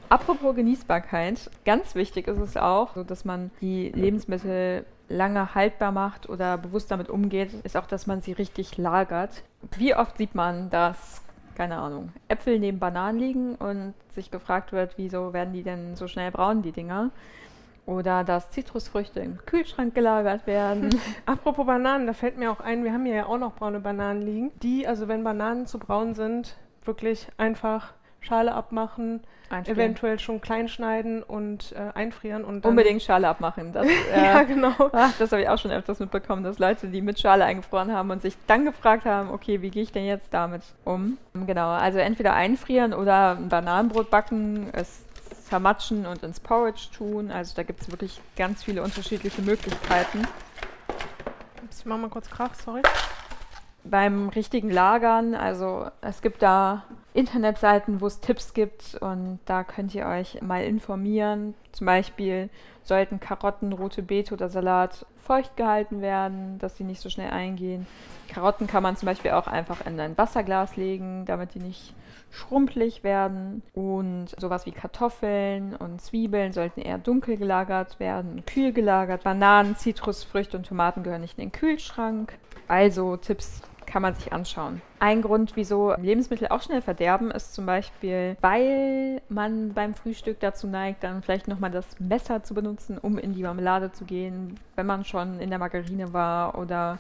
Apropos Genießbarkeit, ganz wichtig ist es auch, dass man die Lebensmittel lange haltbar macht oder bewusst damit umgeht, ist auch, dass man sie richtig lagert. Wie oft sieht man, dass keine Ahnung, Äpfel neben Bananen liegen und sich gefragt wird, wieso werden die denn so schnell braun, die Dinger? Oder dass Zitrusfrüchte im Kühlschrank gelagert werden. [LAUGHS] Apropos Bananen, da fällt mir auch ein, wir haben hier ja auch noch braune Bananen liegen, die, also wenn Bananen zu braun sind, wirklich einfach Schale abmachen, Einfrieren. eventuell schon klein schneiden und äh, einfrieren. Und Unbedingt Schale abmachen. Das, [LAUGHS] äh, ja, genau. Ach, das habe ich auch schon öfters mitbekommen, dass Leute, die mit Schale eingefroren haben und sich dann gefragt haben, okay, wie gehe ich denn jetzt damit um? Genau, also entweder einfrieren oder ein Bananenbrot backen, es vermatschen und ins Porridge tun. Also da gibt es wirklich ganz viele unterschiedliche Möglichkeiten. Ich mache mal kurz Krach, sorry beim richtigen Lagern. Also es gibt da Internetseiten, wo es Tipps gibt und da könnt ihr euch mal informieren. Zum Beispiel sollten Karotten, rote Beete oder Salat feucht gehalten werden, dass sie nicht so schnell eingehen. Karotten kann man zum Beispiel auch einfach in ein Wasserglas legen, damit die nicht schrumpelig werden. Und sowas wie Kartoffeln und Zwiebeln sollten eher dunkel gelagert werden, kühl gelagert. Bananen, Zitrusfrüchte und Tomaten gehören nicht in den Kühlschrank. Also Tipps kann man sich anschauen. Ein Grund, wieso Lebensmittel auch schnell verderben, ist zum Beispiel, weil man beim Frühstück dazu neigt, dann vielleicht nochmal das Messer zu benutzen, um in die Marmelade zu gehen, wenn man schon in der Margarine war oder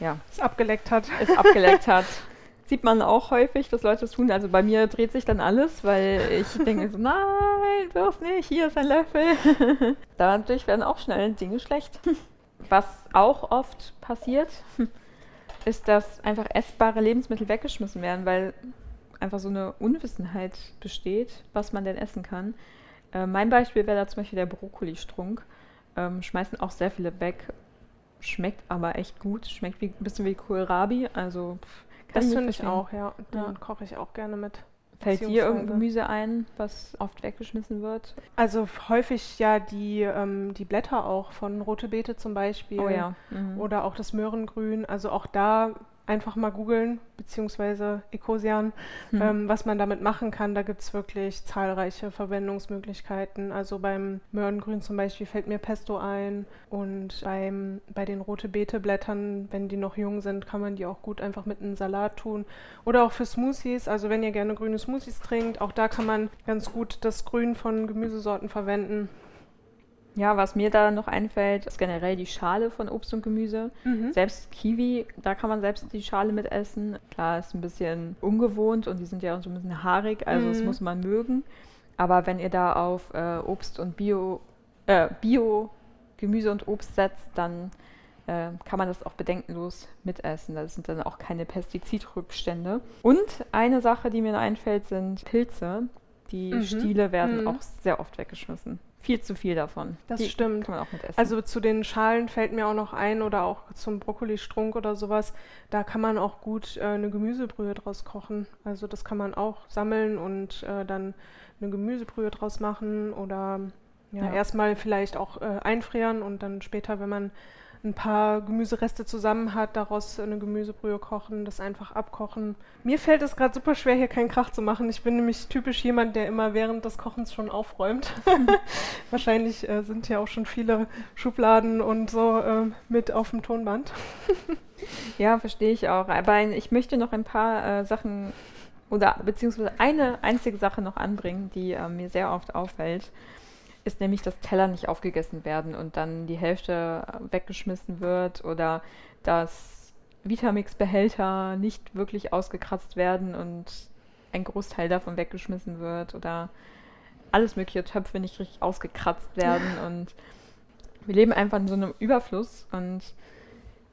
ja. Es abgeleckt hat. Es abgeleckt hat. [LAUGHS] Sieht man auch häufig, dass Leute es tun. Also bei mir dreht sich dann alles, weil ich denke so, nein, bloß nicht, hier ist ein Löffel. [LAUGHS] Dadurch werden auch schnell Dinge schlecht. [LAUGHS] Was auch oft passiert, ist, dass einfach essbare Lebensmittel weggeschmissen werden, weil einfach so eine Unwissenheit besteht, was man denn essen kann. Äh, mein Beispiel wäre da zum Beispiel der Brokkolistrunk. Ähm, schmeißen auch sehr viele weg. Schmeckt aber echt gut. Schmeckt wie, ein bisschen wie Kohlrabi. Also, das finde ich auch, ja. Den ja. koche ich auch gerne mit. Fällt dir irgendein Gemüse ein, was oft weggeschmissen wird? Also häufig ja die, ähm, die Blätter auch von rote Beete zum Beispiel. Oh ja. Mhm. Oder auch das Möhrengrün. Also auch da einfach mal googeln, beziehungsweise Ecosian, hm. ähm, was man damit machen kann. Da gibt es wirklich zahlreiche Verwendungsmöglichkeiten. Also beim Möhrengrün zum Beispiel fällt mir Pesto ein und beim, bei den rote Beete-Blättern, wenn die noch jung sind, kann man die auch gut einfach mit einem Salat tun. Oder auch für Smoothies, also wenn ihr gerne grüne Smoothies trinkt, auch da kann man ganz gut das Grün von Gemüsesorten verwenden. Ja, was mir da noch einfällt, ist generell die Schale von Obst und Gemüse. Mhm. Selbst Kiwi, da kann man selbst die Schale mit essen. Klar, ist ein bisschen ungewohnt und die sind ja auch so ein bisschen haarig, also mhm. das muss man mögen. Aber wenn ihr da auf äh, Obst und Bio, äh, Bio Gemüse und Obst setzt, dann äh, kann man das auch bedenkenlos mitessen. Das sind dann auch keine Pestizidrückstände. Und eine Sache, die mir einfällt, sind Pilze. Die mhm. Stiele werden mhm. auch sehr oft weggeschmissen viel zu viel davon. Das Die stimmt. Kann man auch mit essen. Also zu den Schalen fällt mir auch noch ein oder auch zum Brokkolistrunk oder sowas. Da kann man auch gut äh, eine Gemüsebrühe draus kochen. Also das kann man auch sammeln und äh, dann eine Gemüsebrühe draus machen oder ja, ja. erstmal vielleicht auch äh, einfrieren und dann später, wenn man ein paar Gemüsereste zusammen hat, daraus eine Gemüsebrühe kochen, das einfach abkochen. Mir fällt es gerade super schwer, hier keinen Krach zu machen. Ich bin nämlich typisch jemand, der immer während des Kochens schon aufräumt. [LAUGHS] Wahrscheinlich äh, sind ja auch schon viele Schubladen und so äh, mit auf dem Tonband. [LAUGHS] ja, verstehe ich auch. Aber ich möchte noch ein paar äh, Sachen oder beziehungsweise eine einzige Sache noch anbringen, die äh, mir sehr oft auffällt ist nämlich, dass Teller nicht aufgegessen werden und dann die Hälfte weggeschmissen wird oder dass Vitamix-Behälter nicht wirklich ausgekratzt werden und ein Großteil davon weggeschmissen wird oder alles mögliche Töpfe nicht richtig ausgekratzt werden. [LAUGHS] Und wir leben einfach in so einem Überfluss und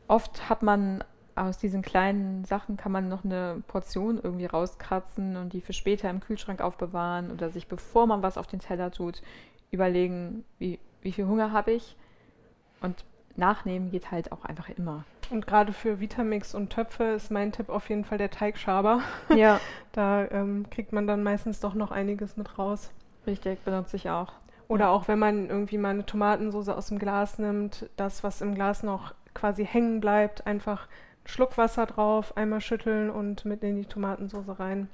oft hat man aus diesen kleinen Sachen kann man noch eine Portion irgendwie rauskratzen und die für später im Kühlschrank aufbewahren oder sich, bevor man was auf den Teller tut, überlegen, wie, wie viel Hunger habe ich. Und nachnehmen geht halt auch einfach immer. Und gerade für Vitamix und Töpfe ist mein Tipp auf jeden Fall der Teigschaber. [LAUGHS] Ja. [LAUGHS] da ähm, kriegt man dann meistens doch noch einiges mit raus. Richtig, benutze ich auch. Oder ja. auch wenn man irgendwie mal eine Tomatensauce aus dem Glas nimmt, das, was im Glas noch quasi hängen bleibt, einfach einen Schluck Wasser drauf, einmal schütteln und mit in die Tomatensauce rein.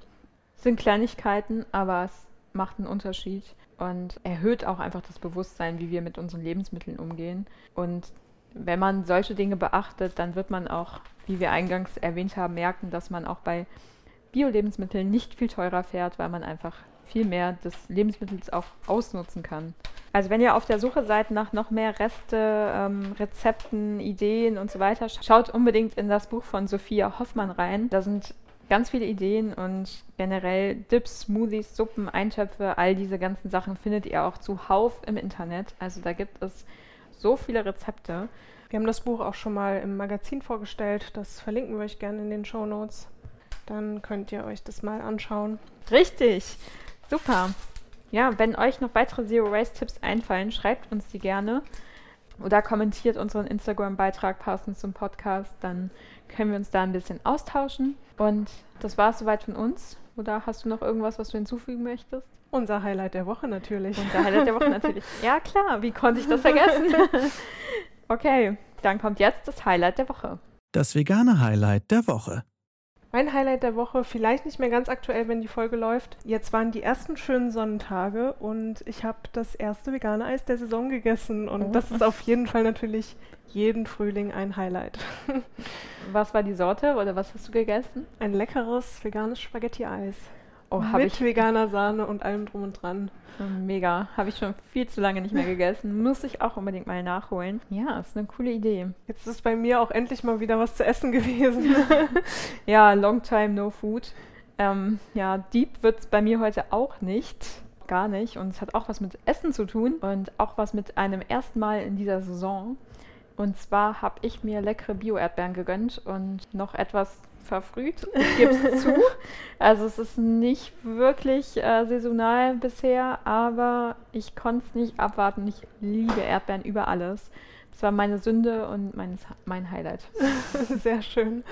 Sind Kleinigkeiten, aber es macht einen Unterschied und erhöht auch einfach das Bewusstsein, wie wir mit unseren Lebensmitteln umgehen. Und wenn man solche Dinge beachtet, dann wird man auch, wie wir eingangs erwähnt haben, merken, dass man auch bei Bio-Lebensmitteln nicht viel teurer fährt, weil man einfach viel mehr des Lebensmittels auch ausnutzen kann. Also wenn ihr auf der Suche seid nach noch mehr Reste, ähm, Rezepten, Ideen und so weiter, schaut unbedingt in das Buch von Sophia Hoffmann rein. Da sind ganz viele Ideen und generell Dips, Smoothies, Suppen, Eintöpfe, all diese ganzen Sachen findet ihr auch zuhauf im Internet. Also da gibt es so viele Rezepte. Wir haben das Buch auch schon mal im Magazin vorgestellt. Das verlinken wir euch gerne in den Show Notes. Dann könnt ihr euch das mal anschauen. Richtig, super. Ja, wenn euch noch weitere Zero Waste Tipps einfallen, schreibt uns die gerne oder kommentiert unseren Instagram-Beitrag passend zum Podcast. Dann können wir uns da ein bisschen austauschen. Und das war es soweit von uns. Oder hast du noch irgendwas, was du hinzufügen möchtest? Unser Highlight der Woche natürlich. Unser Highlight der Woche natürlich. [LAUGHS] Ja, klar. Wie konnte ich das vergessen? [LAUGHS] okay, dann kommt jetzt das Highlight der Woche. Das vegane Highlight der Woche. Mein Highlight der Woche, vielleicht nicht mehr ganz aktuell, wenn die Folge läuft. Jetzt waren die ersten schönen Sonnentage und ich habe das erste vegane Eis der Saison gegessen. Und oh. das ist auf jeden Fall natürlich jeden Frühling ein Highlight. Was war die Sorte oder was hast du gegessen? Ein leckeres veganes Spaghetti-Eis. Oh, Mit ich veganer Sahne und allem drum und dran. Mega. Habe ich schon viel zu lange nicht mehr gegessen. Muss ich auch unbedingt mal nachholen. Ja, ist eine coole Idee. Jetzt ist bei mir auch endlich mal wieder was zu essen gewesen. [LAUGHS] [LAUGHS] ja, long time no food. Ähm, ja, deep wird es bei mir heute auch nicht. Gar nicht. Und es hat auch was mit Essen zu tun und auch was mit einem ersten Mal in dieser Saison. Und zwar habe ich mir leckere Bio-Erdbeeren gegönnt und noch etwas verfrüht, ich gebe es [LAUGHS] zu. Also es ist nicht wirklich äh, saisonal bisher, aber ich konnte es nicht abwarten. Ich liebe Erdbeeren über alles. Das war meine Sünde und mein, mein Highlight. [LAUGHS] Sehr schön.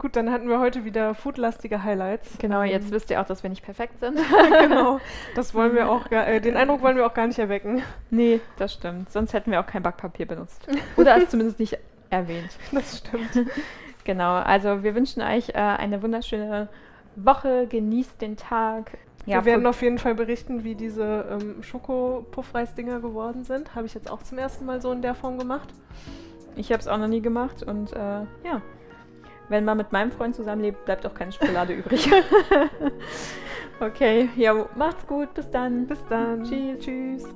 Gut, dann hatten wir heute wieder foodlastige Highlights. Genau, jetzt ähm, wisst ihr auch, dass wir nicht perfekt sind. [LAUGHS] genau, das wollen wir auch, äh, den Eindruck wollen wir auch gar nicht erwecken. Nee, das stimmt. Sonst hätten wir auch kein Backpapier benutzt. Oder es zumindest nicht erwähnt. Das stimmt. Genau, also wir wünschen euch äh, eine wunderschöne Woche. Genießt den Tag. Ja, wir werden auf jeden Fall berichten, wie diese ähm, Schoko-Puffreis-Dinger geworden sind. Habe ich jetzt auch zum ersten Mal so in der Form gemacht. Ich habe es auch noch nie gemacht und äh, ja wenn man mit meinem Freund zusammenlebt, bleibt auch keine Schokolade [LAUGHS] übrig. [LAUGHS] okay, ja, macht's gut, bis dann. Bis dann. Tschüss. Tschüss.